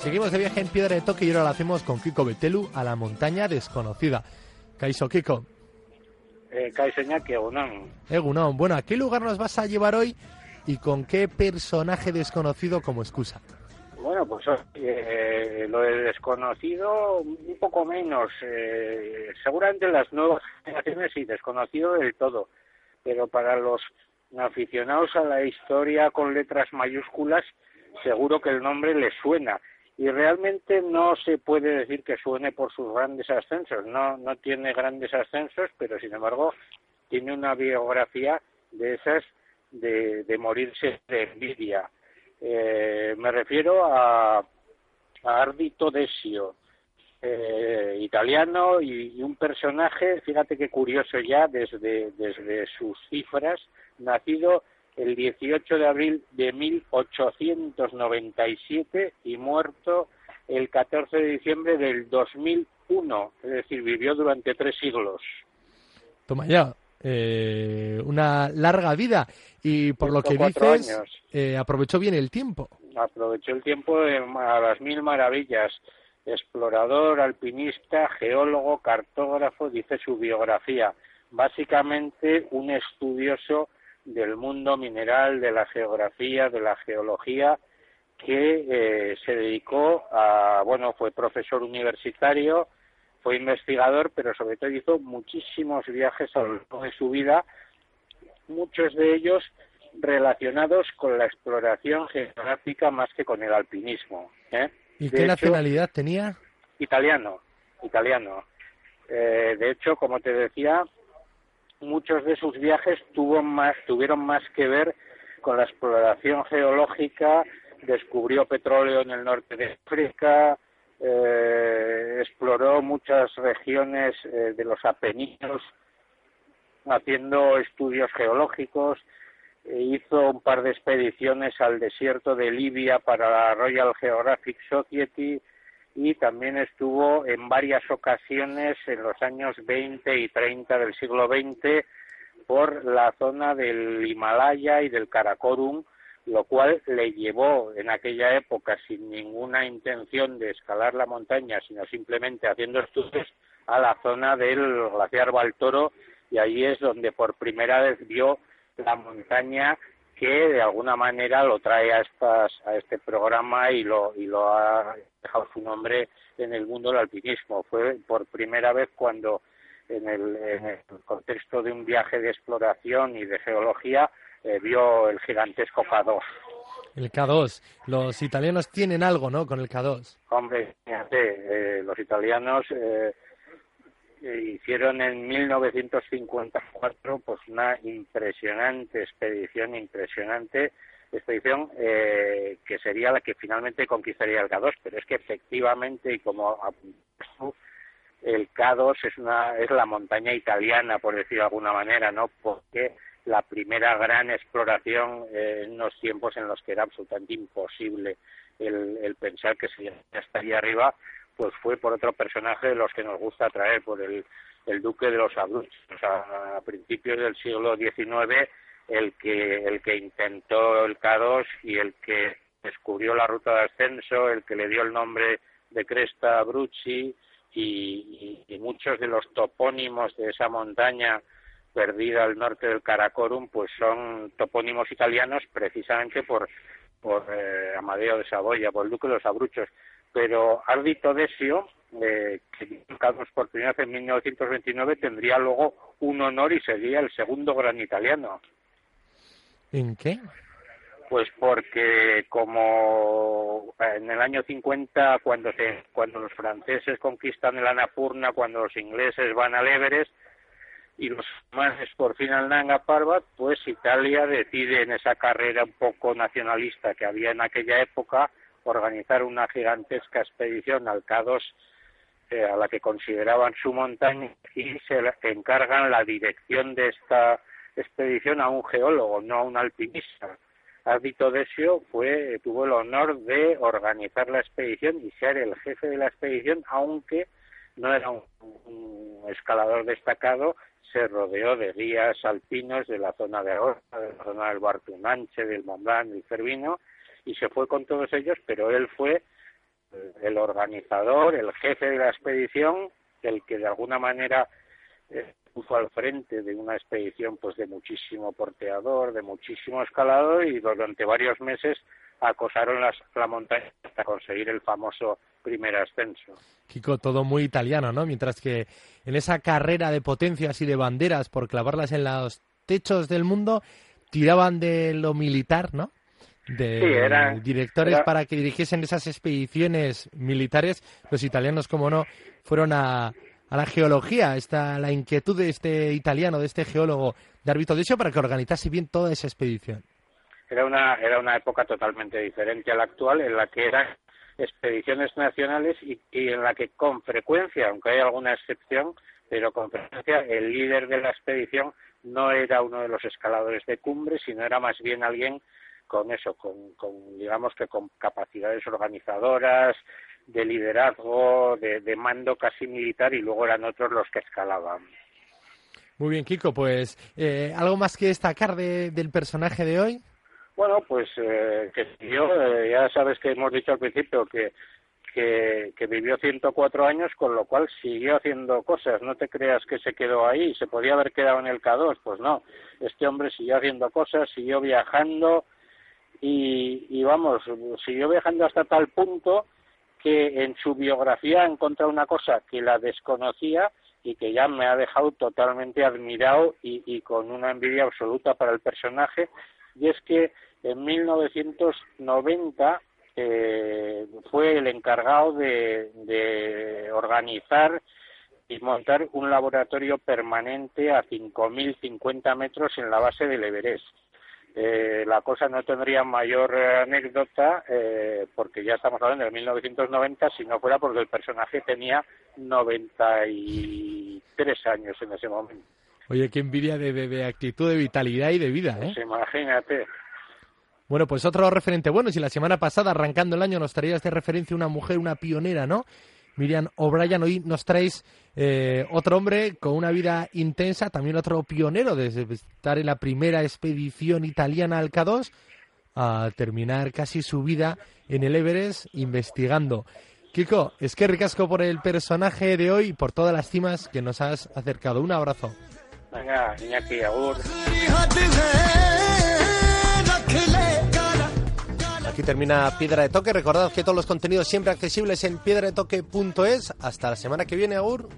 Seguimos de viaje en Piedra de Toque y ahora lo hacemos con Kiko Betelu a la montaña desconocida. Kaiso Kiko. Eh, Egunon. Egunon. Bueno, ¿a qué lugar nos vas a llevar hoy y con qué personaje desconocido como excusa? Pues eh, lo de desconocido un poco menos. Eh, seguramente las nuevas generaciones sí, desconocido del todo. Pero para los aficionados a la historia con letras mayúsculas, seguro que el nombre les suena y realmente no se puede decir que suene por sus grandes ascensos, no, no tiene grandes ascensos, pero sin embargo tiene una biografía de esas de morirse de envidia. Eh, me refiero a, a Ardito Desio, eh, italiano y, un personaje, fíjate qué curioso ya desde, desde sus cifras, nacido el 18 de abril de 1897 y muerto el 14 de diciembre del 2001, es decir, vivió durante tres siglos. Toma ya, eh, una larga vida y por lo que dices, eh, aprovechó bien el tiempo. Aprovechó el tiempo a las mil maravillas. Explorador, alpinista, geólogo, cartógrafo, dice su biografía. Básicamente un estudioso del mundo mineral, de la geografía, de la geología, que eh, se dedicó a, bueno, fue profesor universitario, fue investigador, pero sobre todo hizo muchísimos viajes a lo largo de su vida, muchos de ellos relacionados con la exploración geográfica más que con el alpinismo. ¿eh? ¿Y qué nacionalidad tenía? Italiano, italiano. Eh, de hecho, como te decía, muchos de sus viajes tuvo más, tuvieron más que ver con la exploración geológica, descubrió petróleo en el norte de África, eh, exploró muchas regiones eh, de los Apeninos haciendo estudios geológicos, e hizo un par de expediciones al desierto de Libia para la Royal Geographic Society, y también estuvo en varias ocasiones en los años 20 y 30 del siglo XX por la zona del Himalaya y del Karakorum, lo cual le llevó en aquella época sin ninguna intención de escalar la montaña, sino simplemente haciendo estudios a la zona del glaciar Baltoro y ahí es donde por primera vez vio la montaña que de alguna manera lo trae a estas a este programa y lo y lo ha dejado su nombre en el mundo del alpinismo. Fue por primera vez cuando en el, en el contexto de un viaje de exploración y de geología eh, vio el gigantesco K2 el K2 los italianos tienen algo no con el K2 hombre fíjate eh, los italianos eh, hicieron en 1954 pues una impresionante expedición, impresionante expedición eh, que sería la que finalmente conquistaría el K2, pero es que efectivamente y como el K2 es una es la montaña italiana por decirlo de alguna manera, ¿no? Porque la primera gran exploración eh, en unos tiempos en los que era absolutamente imposible el, pensar que se estaría arriba pues fue por otro personaje de los que nos gusta traer, por el, el duque de los Abruchos, a principios del siglo XIX, el que, el que intentó el K2 y el que descubrió la ruta de ascenso, el que le dio el nombre de Cresta Abruzzi y, muchos de los topónimos de esa montaña perdida al norte del Karakorum, pues son topónimos italianos precisamente por, por eh, Amadeo de Saboya, por el duque de los Abruchos pero Ardito Desio, eh, que Carlos por primera vez en 1929, tendría luego un honor y sería el segundo gran italiano. ¿En qué? Pues porque como en el año 50, cuando, se, cuando los franceses conquistan el Annapurna, cuando los ingleses van al Everest, y los alemanes por fin al Nanga Parbat, pues Italia decide en esa carrera un poco nacionalista que había en aquella época, organizar una gigantesca expedición al K2 eh, a la que consideraban su montaña y se encargan la dirección de esta expedición a un geólogo, no a un alpinista. Ardito Desio fue, tuvo el honor de organizar la expedición y ser el jefe de la expedición, aunque no era un, escalador destacado, se rodeó de guías alpinos de la zona de Aosta, de la zona del Bartunanche, del Mont del Cervino, y se fue con todos ellos, pero él fue el organizador, el jefe de la expedición, el que de alguna manera eh, puso al frente de una expedición pues de muchísimo porteador, de muchísimo escalador y durante varios meses acosaron las, la montaña hasta conseguir el famoso primer ascenso. Kiko, todo muy italiano, ¿no? Mientras que en esa carrera de potencias y de banderas por clavarlas en los techos del mundo, tiraban de lo militar, ¿no? de directores para que dirigiesen esas expediciones militares, los italianos, como no, fueron a, a la geología, esta, la inquietud de este italiano, de este geólogo de Arbito Decio, para que organizase bien toda esa expedición. Era una, era una época totalmente diferente a la actual, en la que eran expediciones nacionales y, y en la que con frecuencia, aunque hay alguna excepción, pero con frecuencia el líder de la expedición no era uno de los escaladores de cumbre, sino era más bien alguien con eso, con, con digamos que con capacidades organizadoras, de liderazgo, de, mando casi militar y luego eran otros los que escalaban. Muy bien, Kiko, pues eh, ¿algo más que destacar del personaje de hoy? Bueno, pues eh, que yo, eh, ya sabes que hemos dicho al principio que, que, que, vivió 104 años, con lo cual siguió haciendo cosas. No te creas que se quedó ahí, se podía haber quedado en el K2, pues no. Este hombre siguió haciendo cosas, siguió viajando, y, vamos, siguió viajando hasta tal punto que en su biografía ha encontrado una cosa que la desconocía y que ya me ha dejado totalmente admirado y, con una envidia absoluta para el personaje, y es que en 1990 eh, fue el encargado de, organizar y montar un laboratorio permanente a 5.050 metros en la base del Everest eh, la cosa no tendría mayor eh, anécdota eh, porque ya estamos hablando de 1990 si no fuera porque el personaje tenía 93 años en ese momento. Oye, qué envidia de, actitud, de vitalidad y de vida, ¿eh? Pues imagínate. Bueno, pues otro referente bueno, si la semana pasada, arrancando el año, nos traías de referencia una mujer, una pionera, ¿no? Miriam O'Brien, hoy nos traes eh, otro hombre con una vida intensa, también otro pionero de estar en la primera expedición italiana al K2 a terminar casi su vida en el Everest investigando. Kiko, es que ricasco por el personaje de hoy y por todas las cimas que nos has acercado. Un abrazo. Venga, Iñaki, agur. Aquí termina Piedra de Toque. Recordad que todos los contenidos siempre accesibles en piedradetoque.es. Hasta la semana que viene, Agur.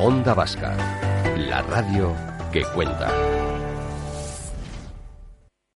Onda Vasca, la radio que cuenta.